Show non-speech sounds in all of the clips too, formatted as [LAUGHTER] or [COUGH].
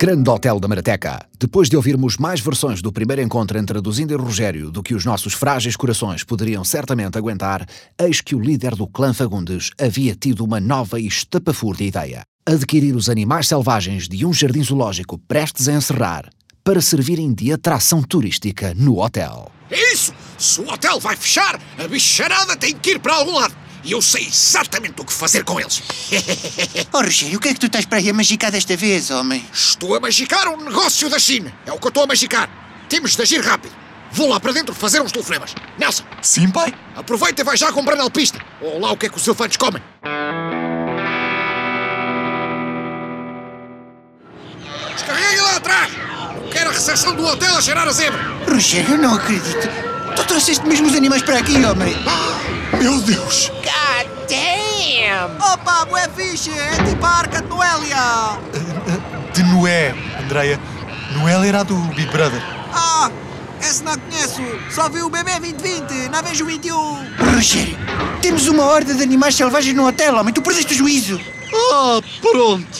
Grande Hotel da Marateca. Depois de ouvirmos mais versões do primeiro encontro entre a Duzinda e Rogério do que os nossos frágeis corações poderiam certamente aguentar, eis que o líder do clã Fagundes havia tido uma nova e estapafúrdia ideia. Adquirir os animais selvagens de um jardim zoológico prestes a encerrar para servirem de atração turística no hotel. É isso! Se o hotel vai fechar, a bicharada tem que ir para algum lado. E eu sei exatamente o que fazer com eles. [LAUGHS] Oh, Rogério, o que é que tu estás para aí a magicar desta vez, homem? Estou a magicar um negócio da China. É o que eu estou a magicar. Temos de agir rápido. Vou lá para dentro fazer uns telefonemas. Nelson, Sim, pai? aproveita e vai já comprando alpista. Ou lá o que é que os elefantes comem. Descarregue lá atrás. Eu quero a recepção do hotel a cheirar a zebra. Rogério, eu não acredito. Tu trouxeste mesmo os animais para aqui, homem. [GASPS] Meu Deus! God damn! Opa, bué fixe! É tipo a Arca de Noélia! De Noé, Andreia. Noé era a do Big Brother. Ah, esse não conheço! Só vi o bebê 2020, não vejo o 21! Rogério, temos uma horda de animais selvagens no hotel, homem. Tu perdeste o juízo. Ah, pronto,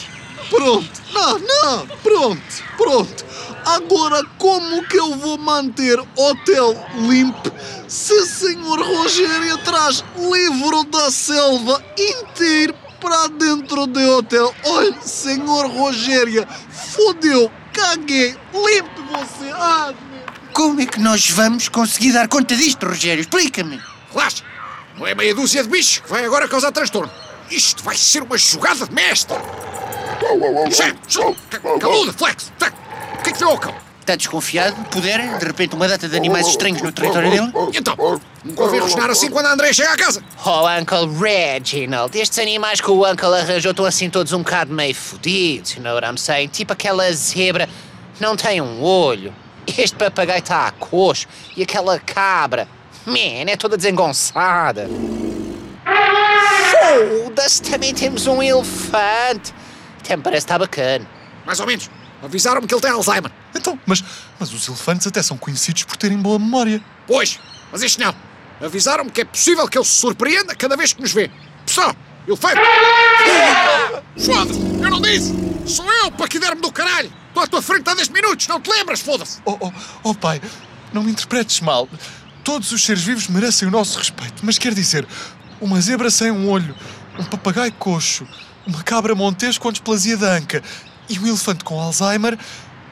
pronto. Não, não, pronto, pronto. Agora, como que eu vou manter hotel limpo se senhor Rogério traz livro da selva inteiro para dentro do hotel? Olha, senhor Rogério, fodeu, caguei, limpe você. Ah. Como é que nós vamos conseguir dar conta disto, Rogério? Explica-me. Relaxa. Não é meia dúzia de bichos que vai agora causar transtorno. Isto vai ser uma jogada de mestre. Caluda, flex. flex. O que é que cão? Está desconfiado? Puder, de repente, uma data de animais estranhos no território dele? E então? Nunca ouvi rosnar assim quando a André chega à casa. Oh, Uncle Reginald, estes animais que o Uncle arranjou estão assim todos um bocado meio fodidos, you know what I'm saying? Tipo aquela zebra não tem um olho, este papagaio está a coxo e aquela cabra, man, é toda desengonçada. Foda-se, também temos um elefante. Até me parece que está bacana. Mais ou menos. Avisaram-me que ele tem Alzheimer. Então, mas, mas os elefantes até são conhecidos por terem boa memória. Pois, mas este não. Avisaram-me que é possível que ele se surpreenda cada vez que nos vê. Pessoal, elefante! [LAUGHS] Foda-se, eu não disse! Sou eu para que der-me do caralho! Estou à tua frente há 10 minutos, não te lembras, foda-se! Oh, oh, oh pai, não me interpretes mal. Todos os seres vivos merecem o nosso respeito, mas quer dizer, uma zebra sem um olho, um papagaio coxo, uma cabra montês com displasia da anca e um elefante com Alzheimer,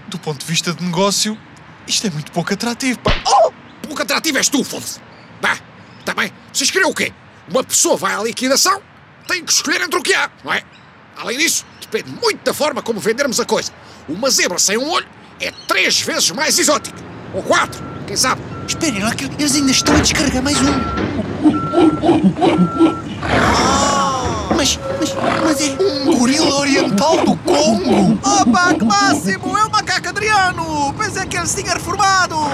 do ponto de vista de negócio, isto é muito pouco atrativo, pá. Oh! Pouco atrativo és tu, foda-se! Bah, está bem. Vocês queriam o quê? Uma pessoa vai à liquidação, tem que escolher entre o que há, não é? Além disso, depende muito da forma como vendermos a coisa. Uma zebra sem um olho é três vezes mais exótica. Ou quatro, quem sabe? Esperem lá que eles ainda estão a descarregar mais um. [LAUGHS] Mas, mas, mas é... Um gorila oriental do Congo! Opa, que máximo! É o macaco Adriano! Pensei que ele se tinha reformado! [LAUGHS]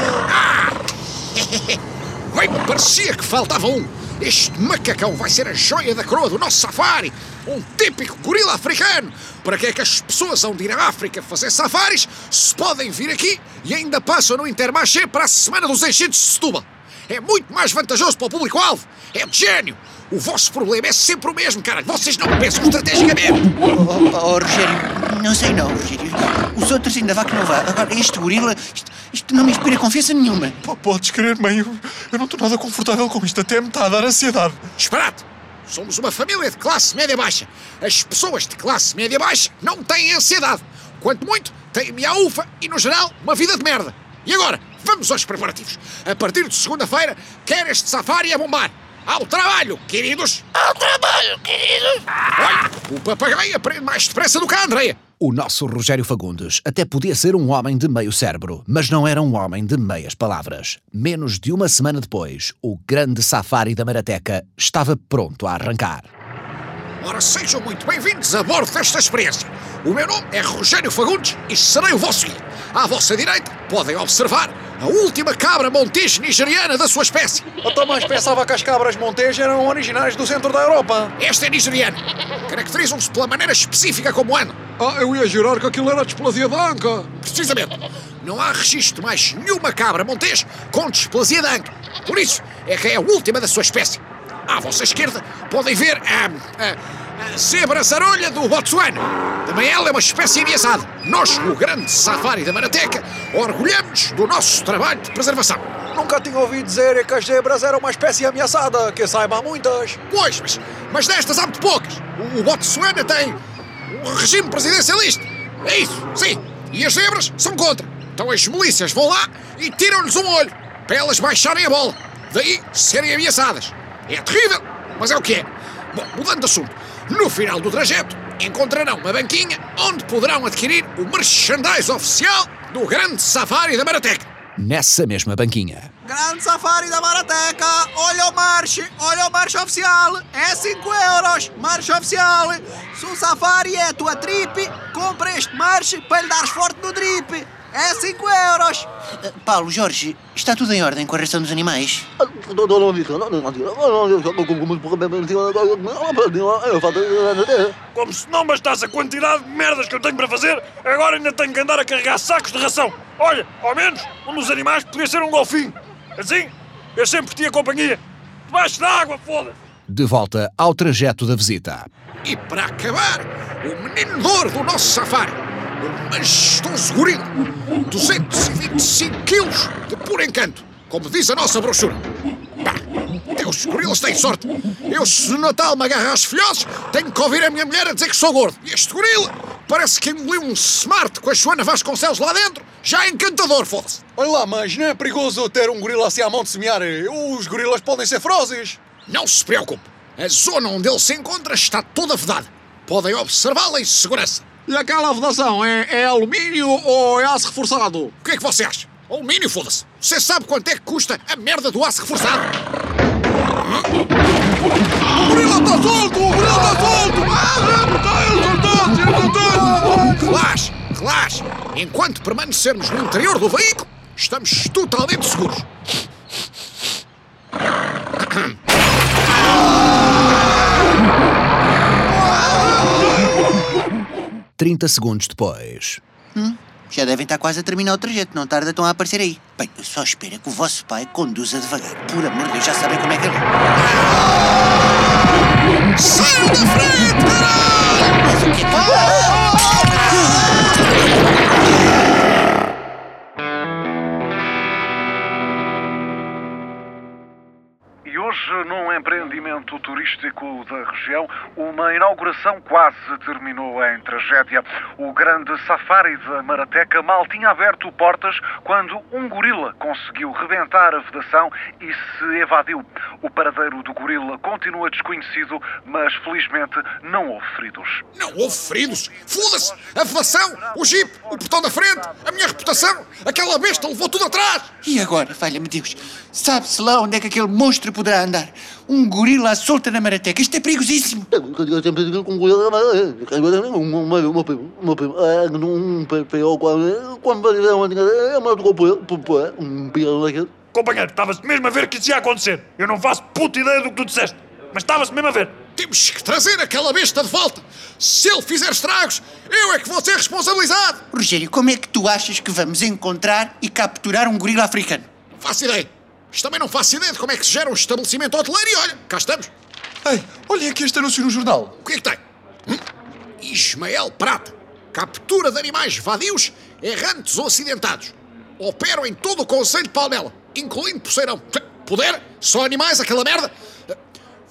Bem, parecia que faltava um. Este macacão vai ser a joia da coroa do nosso safari. Um típico gorila africano. Para que é que as pessoas hão de ir à África fazer safaris se podem vir aqui e ainda passam no Intermarché para a Semana dos Enchidos de Setúbal? É muito mais vantajoso para o público-alvo. É de gênio. O vosso problema é sempre o mesmo, cara. Vocês não pensam estrategicamente. Oh, oh, oh, Rogério, não sei não, Rogério. Os outros ainda vá que não vá. Agora, este gorila, isto, isto não me inspira confiança nenhuma. P- Podes crer, mãe, eu, eu não estou nada confortável com isto, até me está a dar ansiedade. Disparate! Somos uma família de classe média-baixa. As pessoas de classe média-baixa não têm ansiedade. Quanto muito, têm miaufa e, no geral, uma vida de merda. E agora, vamos aos preparativos. A partir de segunda-feira, quer este safari a bombar. Ao trabalho, queridos! Ao trabalho, queridos! Olha, o papagaio aprende mais depressa do que a Andreia. O nosso Rogério Fagundes até podia ser um homem de meio cérebro, mas não era um homem de meias palavras. Menos de uma semana depois, o grande safari da Marateca estava pronto a arrancar. Ora, sejam muito bem-vindos a bordo desta experiência. O meu nome é Rogério Fagundes e serei o vosso guia. À vossa direita, podem observar a última cabra montês nigeriana da sua espécie. Eu mais pensava que as cabras montes eram originais do centro da Europa. Este é nigeriano. Caracterizam-se pela maneira específica como andam. Ah, eu ia jurar que aquilo era displasia da anca. Precisamente. Não há registro de mais nenhuma cabra montês com displasia de anca. Por isso, é que é a última da sua espécie. À vossa esquerda, podem ver a, a, A zebra zarolha do Botsuana. Também ela é uma espécie ameaçada. Nós, no grande safari da Marateca, orgulhamos do nosso trabalho de preservação. Nunca tinha ouvido dizer que as zebras eram uma espécie ameaçada, que saiba há muitas. Pois, mas, mas destas há muito poucas. O, o Botsuana tem um regime presidencialista. É isso, sim. E as zebras são contra. Então as milícias vão lá e tiram-lhes um olho, para elas baixarem a bola. Daí serem ameaçadas. É terrível, mas é o que é. Bom, mudando de assunto. No final do trajeto, encontrarão uma banquinha onde poderão adquirir o merchandise oficial do grande safari da Marateca. Nessa mesma banquinha. Grande Safari da Marateca, olha o marche, olha o marche oficial, é 5 euros, marche oficial. Se o Safari é a tua trip, compra este marche para lhe dares forte no drip, é 5 euros. Uh, Paulo, Jorge, está tudo em ordem com a ração dos animais? Como se não bastasse a quantidade de merdas que eu tenho para fazer, agora ainda tenho que andar a carregar sacos de ração. Olha, ao menos um dos animais podia ser um golfinho. Assim, eu sempre tinha companhia. Debaixo da água, foda-se. De volta ao trajeto da visita. E para acabar, o menino de ouro do nosso safari, o majestoso gorila, 225 quilos de puro encanto, como diz a nossa brochura. Pá, os gorilas têm sorte. Eu, se no Natal me agarro aos filhotes, tenho que ouvir a minha mulher a dizer que sou gordo. E este gorila parece que engoliu um smart com a Joana Vasconcelos lá dentro. Já é encantador, foda-se. Olha lá, mas não é perigoso ter um gorila assim à mão de semear? Os gorilas podem ser ferozes. Não se preocupe. A zona onde ele se encontra está toda vedada. Podem observá-la em segurança. E aquela vedação é, é alumínio ou é aço reforçado? O que é que você acha? Alumínio, foda-se. Você sabe quanto é que custa a merda do aço reforçado? O gorila está solto! O gorila está solto! Ah, está ele soltou-se! Ele soltou-se! Relaxe, relaxe. Enquanto permanecermos no interior do veículo, estamos totalmente seguros. 30 segundos depois. Hum, já devem estar quase a terminar o trajeto, não tarda estão a aparecer aí. Bem, eu só espero que o vosso pai conduza devagar. Por amor de Deus, já sabem como é que ele é. Saiam da frente, caralho! Mas o que é E num empreendimento turístico da região, uma inauguração quase terminou em tragédia. O grande safari da Marateca mal tinha aberto portas quando um gorila conseguiu rebentar a vedação e se evadiu. O paradeiro do gorila continua desconhecido, mas felizmente não houve feridos. Não houve feridos. Foda-se! A vedação, o jeep, o portão da frente, a minha reputação. Aquela besta levou tudo atrás. E agora, valha-me Deus, sabe-se lá onde é que aquele monstro poderá andar? Um gorila à solta na marateca, isto é perigosíssimo. Companheiro, estava-se mesmo a ver que isso ia acontecer. Eu não faço puta ideia do que tu disseste, mas estava-se mesmo a ver. Temos que trazer aquela besta de volta. Se ele fizer estragos, eu é que vou ser responsabilizado. Rogério, como é que tu achas que vamos encontrar e capturar um gorila africano? Não faço ideia. Mas também não faço ideia de como é que se gera um estabelecimento hoteleiro e olha, cá estamos. Ei, olhem aqui este anúncio no jornal. O que é que tem? Hum? Ismael Prata. Captura de animais vadios, errantes ou acidentados. Operam em todo o Conselho de Palmela, incluindo Poceirão. Poder? Só animais, aquela merda?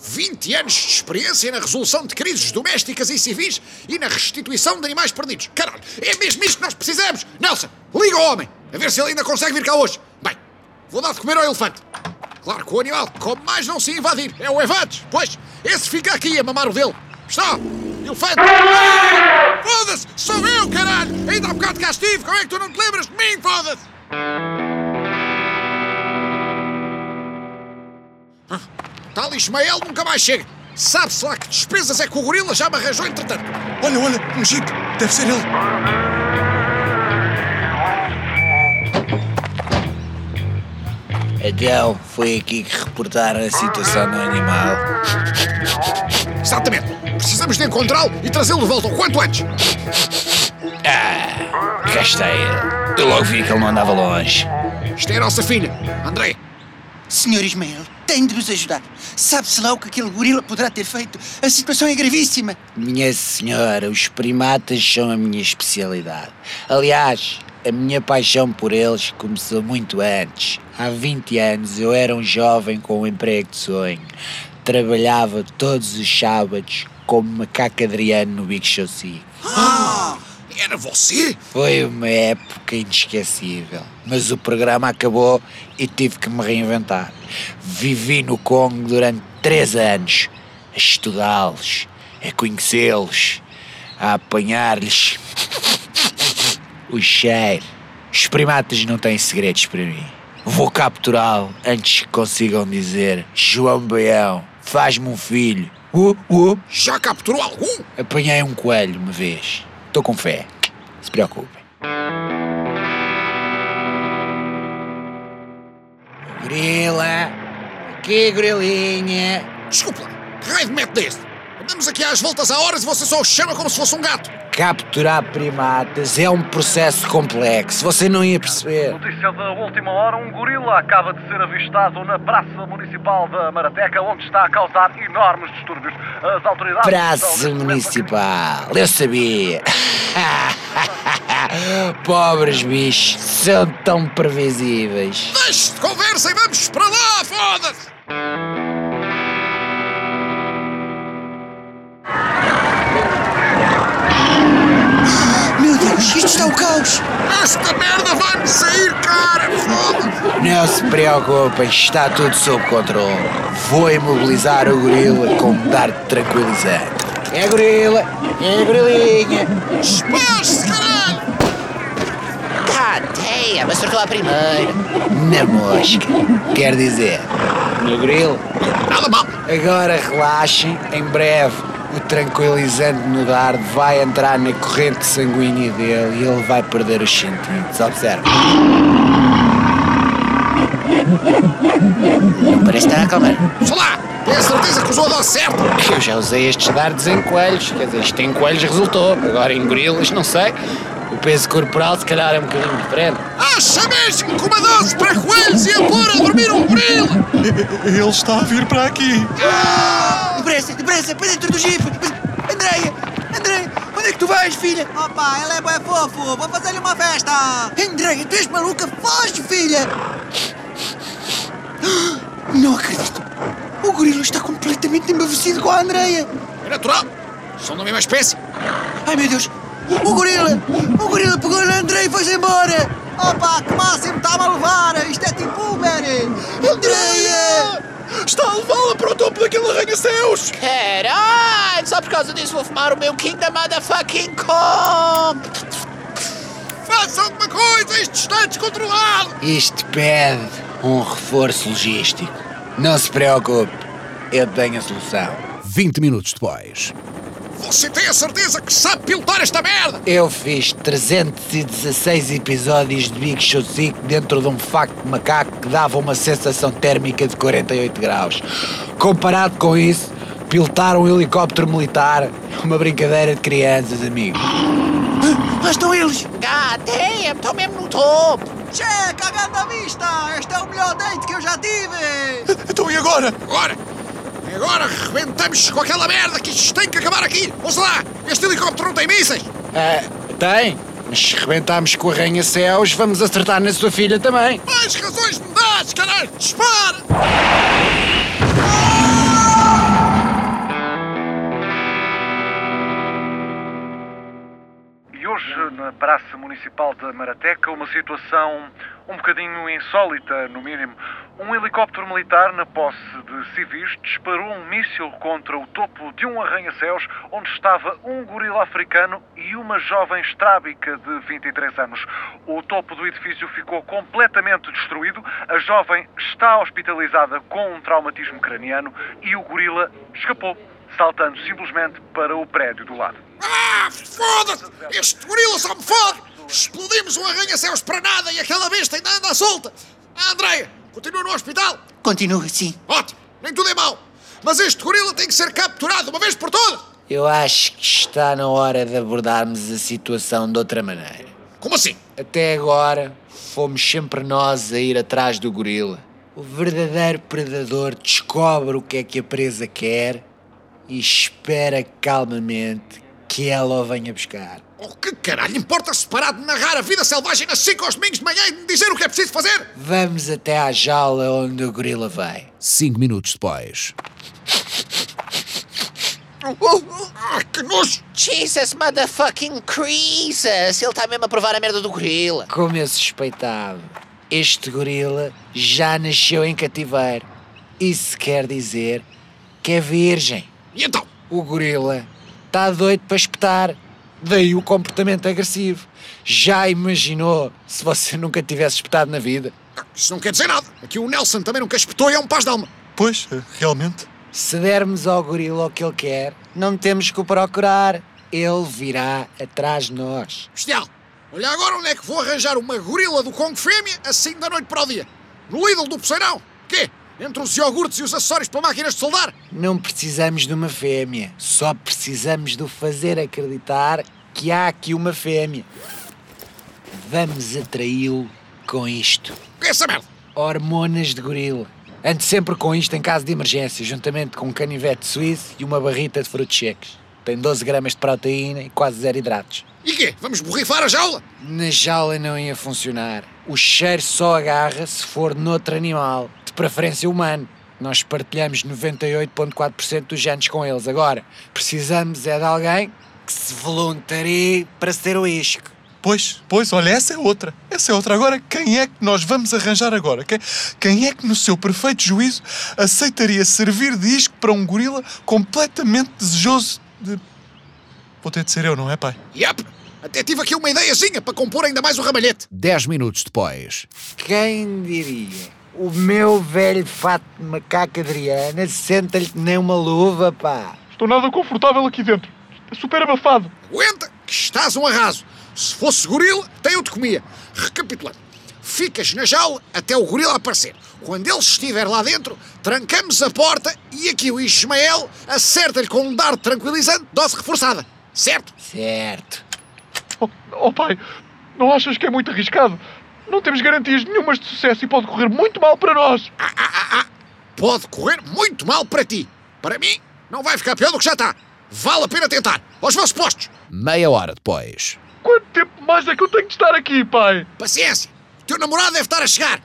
20 anos de experiência na resolução de crises domésticas e civis e na restituição de animais perdidos. Caralho, é mesmo isto que nós precisamos. Nelson, liga ao homem, a ver se ele ainda consegue vir cá hoje. Vou dar de comer ao elefante. Claro que o animal come mais não se invadir. É o Evantes. Pois, esse fica aqui a mamar o dele. Está! Elefante! Foda-se! Sou eu, caralho! Ainda há bocado cá estive! Como é que tu não te lembras de mim, foda-se? Ah, Tal Ismael nunca mais chega. Sabe-se lá que despesas é que o gorila já me arranjou entretanto. Olha, olha, um jeep. Deve ser ele. Então, foi aqui que reportaram a situação do animal. Exatamente. Precisamos de encontrá-lo e trazê-lo de volta o quanto antes. Ah, cá está ele. Eu logo vi que ele não andava longe. Isto é a nossa filha, André. Senhor Ismael, tem de nos ajudar. Sabe-se lá o que aquele gorila poderá ter feito. A situação é gravíssima. Minha senhora, os primatas são a minha especialidade. Aliás, a minha paixão por eles começou muito antes. Há 20 anos eu era um jovem com um emprego de sonho. Trabalhava todos os sábados como macaco Adriano no Big Show. Ah, era você? Foi uma época inesquecível, mas o programa acabou e tive que me reinventar. Vivi no Congo durante três anos, a estudá-los, a conhecê-los, a apanhar-lhes [LAUGHS] o cheiro. Os primatas não têm segredos para mim. Vou capturá-lo antes que consigam dizer João Baião, faz-me um filho. Uh, uh. Já capturou algum? Apanhei um coelho uma vez. Estou com fé. Se preocupem. Grila. Aqui, grilinha. Desculpa, que raio de método deste? Andamos aqui às voltas a horas e você só o chama como se fosse um gato. Capturar primatas é um processo complexo. Você não ia perceber. Notícia da última hora: um gorila acaba de ser avistado na Praça Municipal da Marateca, onde está a causar enormes distúrbios. As autoridades. Praça Municipal. Eu sabia. [LAUGHS] Pobres bichos, são tão previsíveis. Deixe de conversa e vamos para lá, foda-se! Deus, isto está o caos. Esta merda vai-me sair, cara! Foda-se! Não se preocupem, está tudo sob controle. Vou imobilizar o gorila com um dardo tranquilizante. É gorila, é gorilinha. Despache-se, caralho! God damn, acertou a primeira. Na mosca. Quer dizer, no gorila. Nada mal! Agora relaxem, em breve o tranquilizante no dardo vai entrar na corrente sanguínea dele e ele vai perder os sentidos. Observe. Não parece estar a acalmar. Sei lá! Tenho a certeza que usou a dose certa! Eu já usei estes dardos em coelhos, quer dizer, isto em coelhos resultou. Agora em gorilas, não sei. O peso corporal se calhar é um bocadinho diferente. Acha mesmo que uma dose para coelhos [LAUGHS] Ele está a vir para aqui. Depressa, depressa, para dentro do jeep. Andreia, Andreia, onde é que tu vais, filha? Opa, ele é bué fofo. Vou fazer-lhe uma festa. Andreia, tu és maluca? Foge, filha! Não acredito. O gorila está completamente embevecido com a Andreia. É natural! São da mesma espécie! Ai, meu Deus. O gorila! O gorila pegou na Andreia e foi-se embora. Opa, que máximo está-me a levar. Isto é tipo Uber. Andreia! Está a levá-la para o topo daquele arranha-céus! Caralho, só por causa disso vou fumar o meu King da Motherfucking Comp. Faça alguma coisa! Isto está descontrolado! Isto pede um reforço logístico. Não se preocupe, eu tenho a solução. 20 minutos depois. Você tem a certeza que sabe pilotar esta merda? Eu fiz 316 episódios de Big Show 5 dentro de um facto de macaco que dava uma sensação térmica de 48 graus. Comparado com isso, pilotar um helicóptero militar é uma brincadeira de crianças, amigo. Lá estão eles. God damn, estou mesmo no topo. Che, cagando a vista. Este é o melhor date que eu já tive. Então e agora? Agora! E agora rebentamos com aquela merda que isto tem que acabar aqui! Ouça lá! Este helicóptero não tem mísseis! Ah, tem, mas se rebentarmos com o arranha-céus, vamos acertar na sua filha também. Mais razões me dás, caralho! Dispara! Praça Municipal da Marateca, uma situação um bocadinho insólita, no mínimo. Um helicóptero militar, na posse de civis, disparou um míssil contra o topo de um arranha-céus onde estava um gorila africano e uma jovem estrábica de 23 anos. O topo do edifício ficou completamente destruído, a jovem está hospitalizada com um traumatismo craniano e o gorila escapou, saltando simplesmente para o prédio do lado. Foda-se! Este gorila só me fode! Explodimos um arranha-céus para nada e aquela besta ainda anda solta! Ah, Andréia, continua no hospital? Continua, sim. Ótimo, nem tudo é mau. Mas este gorila tem que ser capturado uma vez por todas! Eu acho que está na hora de abordarmos a situação de outra maneira. Como assim? Até agora, fomos sempre nós a ir atrás do gorila. O verdadeiro predador descobre o que é que a presa quer e espera calmamente que ela o venha buscar. Oh, que caralho importa-se parar de narrar a vida selvagem nas 5 aos domingos de manhã e de dizer o que é preciso fazer? Vamos até à jaula onde o gorila vai. Cinco minutos depois. Ah, que nojo! Jesus motherfucking Creases! Ele está mesmo a provar a merda do gorila. Como eu suspeitava, este gorila já nasceu em cativeiro. Isso quer dizer que é virgem. E então? O gorila está doido para espetar. Daí o comportamento agressivo. Já imaginou se você [LAUGHS] nunca tivesse espetado na vida? Isso não quer dizer nada. Aqui o Nelson também nunca espetou e é um paz de alma. Pois, realmente. Se dermos ao gorila o que ele quer, não temos que o procurar. Ele virá atrás de nós. Bestial, olha agora onde é que vou arranjar uma gorila do Congo fêmea assim da noite para o dia. No Lidl do Poceirão. Quê? Entre os iogurtes e os acessórios para máquinas de soldar? Não precisamos de uma fêmea. Só precisamos de o fazer acreditar que há aqui uma fêmea. Vamos atraí-lo com isto. Que é essa merda? Hormonas de gorila. Ande sempre com isto em caso de emergência, juntamente com um canivete suíço e uma barrita de frutos secos. Tem 12 gramas de proteína e quase zero hidratos. E quê? Vamos borrifar a jaula? Na jaula não ia funcionar. O cheiro só agarra se for noutro animal, de preferência humano. Nós partilhamos 98,4% dos genes com eles. Agora, precisamos é de alguém que se voluntarie para ser o isco. Pois, pois, olha, essa é outra. Essa é outra. Agora, quem é que nós vamos arranjar agora? Quem, quem é que, no seu perfeito juízo, aceitaria servir de isco para um gorila completamente desejoso de. Vou ter de ser eu, não é, pai? Yep! Até tive aqui uma ideiazinha para compor ainda mais o ramalhete. Dez minutos depois. Quem diria? O meu velho fato de macaca Adriana senta-lhe que nem uma luva, pá. Estou nada confortável aqui dentro. É super abafado. Aguenta, que estás um arraso. Se fosse gorila, até eu te comia. Recapitulando. Ficas na jaula até o gorila aparecer. Quando ele estiver lá dentro, trancamos a porta e aqui o Ismael acerta-lhe com um dardo tranquilizante, dose reforçada. Certo? Certo. Oh, oh, pai, não achas que é muito arriscado? Não temos garantias nenhumas de sucesso e pode correr muito mal para nós. Ah, ah, ah, ah. Pode correr muito mal para ti. Para mim, não vai ficar pior do que já está. Vale a pena tentar. Aos vossos postos. Meia hora depois. Quanto tempo mais é que eu tenho de estar aqui, pai? Paciência. O teu namorado deve estar a chegar.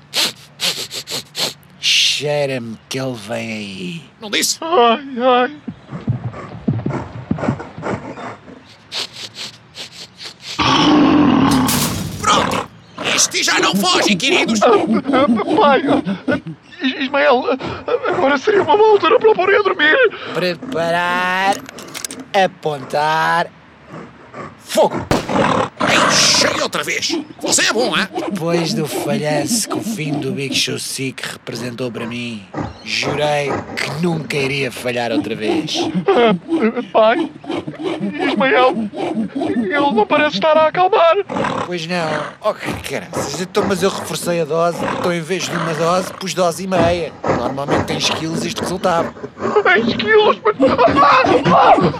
Cheira-me que ele vem aí. Não disse? Ai, ai. Pronto. Este já não fogem, queridos. Pai, Ismael, agora seria uma boa altura para pôr a dormir. Preparar, apontar, fogo! Falhei outra vez. Você é bom, hein? Depois do falhanço que o fim do Big Show Sick representou para mim, jurei que nunca iria falhar outra vez. Pai, Ismael, ele não parece estar a acalmar. Pois não. Oh, que caraças. Então, mas eu reforcei a dose. Então, em vez de uma dose, pus dose e meia. Normalmente tens quilos este resultado. 10 quilos.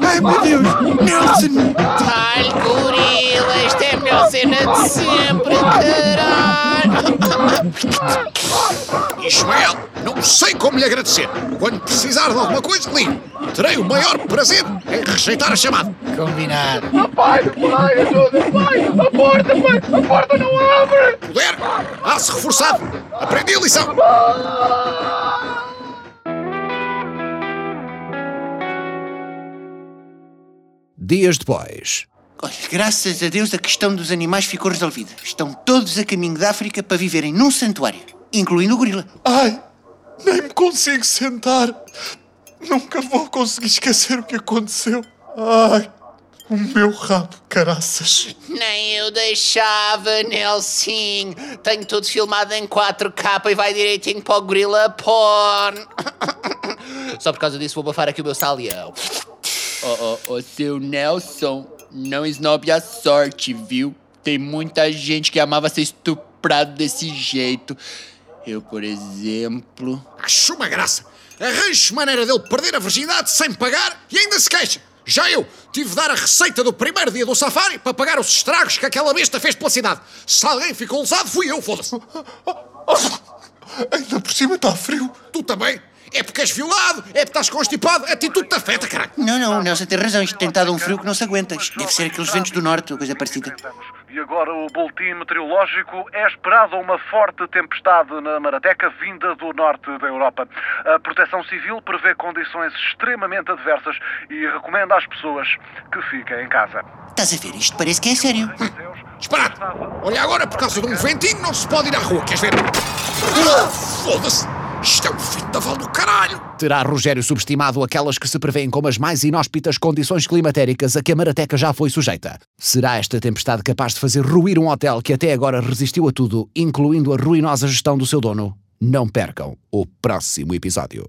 Ai, meu Deus. Nelson. Ai, gorila, esta é a minha cena de sempre, caralho. Ismael, não sei como lhe agradecer. Quando precisar de alguma coisa, ligo. Terei o maior prazer em rejeitar a chamada. Combinado. Ah, pai, pai, ajuda, pai, a porta, pai, a porta não abre. Mulher, há-se reforçado. Aprendi a lição. Ah! Dias depois. Olha, graças a Deus a questão dos animais ficou resolvida. Estão todos a caminho da África para viverem num santuário, incluindo o gorila. Ai, nem me consigo sentar. Nunca vou conseguir esquecer o que aconteceu. Ai, o meu rabo, caraças. Nem eu deixava, Nelson. Tenho tudo filmado em 4K e vai direitinho para o gorila porn. [COUGHS] Só por causa disso vou bafar aqui o meu salião. Ô, ô, ô, seu Nelson, não esnobe a sorte, viu? Tem muita gente que amava ser estuprado desse jeito. Eu, por exemplo. Acho uma graça. Arranje maneira dele perder a virgindade sem pagar e ainda se queixa. Já eu tive de dar a receita do primeiro dia do safari para pagar os estragos que aquela besta fez pela cidade. Se alguém ficou lesado, fui eu, foda-se. [LAUGHS] Ainda por cima está frio. Tu também? É porque és violado, é porque estás constipado, a ti tudo te afeta, caralho. Não, não, o Nelson tem razão. Isto tem estado um frio que não se aguenta. Isto deve ser aqueles ventos do norte ou coisa parecida. E agora o boletim meteorológico é esperada uma forte tempestade na Marateca vinda do norte da Europa. A Proteção Civil prevê condições extremamente adversas e recomenda às pessoas que fiquem em casa. Estás a ver? Isto parece que é sério. [LAUGHS] Disparate! Olha agora, por causa de um ventinho não se pode ir à rua, queres ver? Ah, Foda-se! Isto é um fim da val do caralho! Terá Rogério subestimado aquelas que se prevêem como as mais inóspitas condições climatéricas a que a Marateca já foi sujeita? Será esta tempestade capaz de fazer ruir um hotel que até agora resistiu a tudo, incluindo a ruinosa gestão do seu dono? Não percam o próximo episódio.